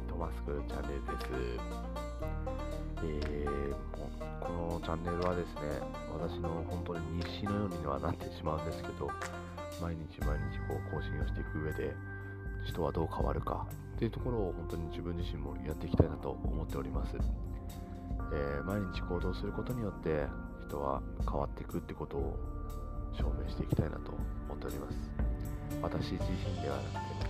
すクチャンネルです。えー、このチャンネルはですね、私の本当に日誌のようにはなってしまうんですけど、毎日毎日こう更新をしていく上で、人はどう変わるかっていうところを本当に自分自身もやっていきたいなと思っております。えー、毎日行動することによって人は変わっていくってことを証明していきたいなと思っております。私自身ではなくて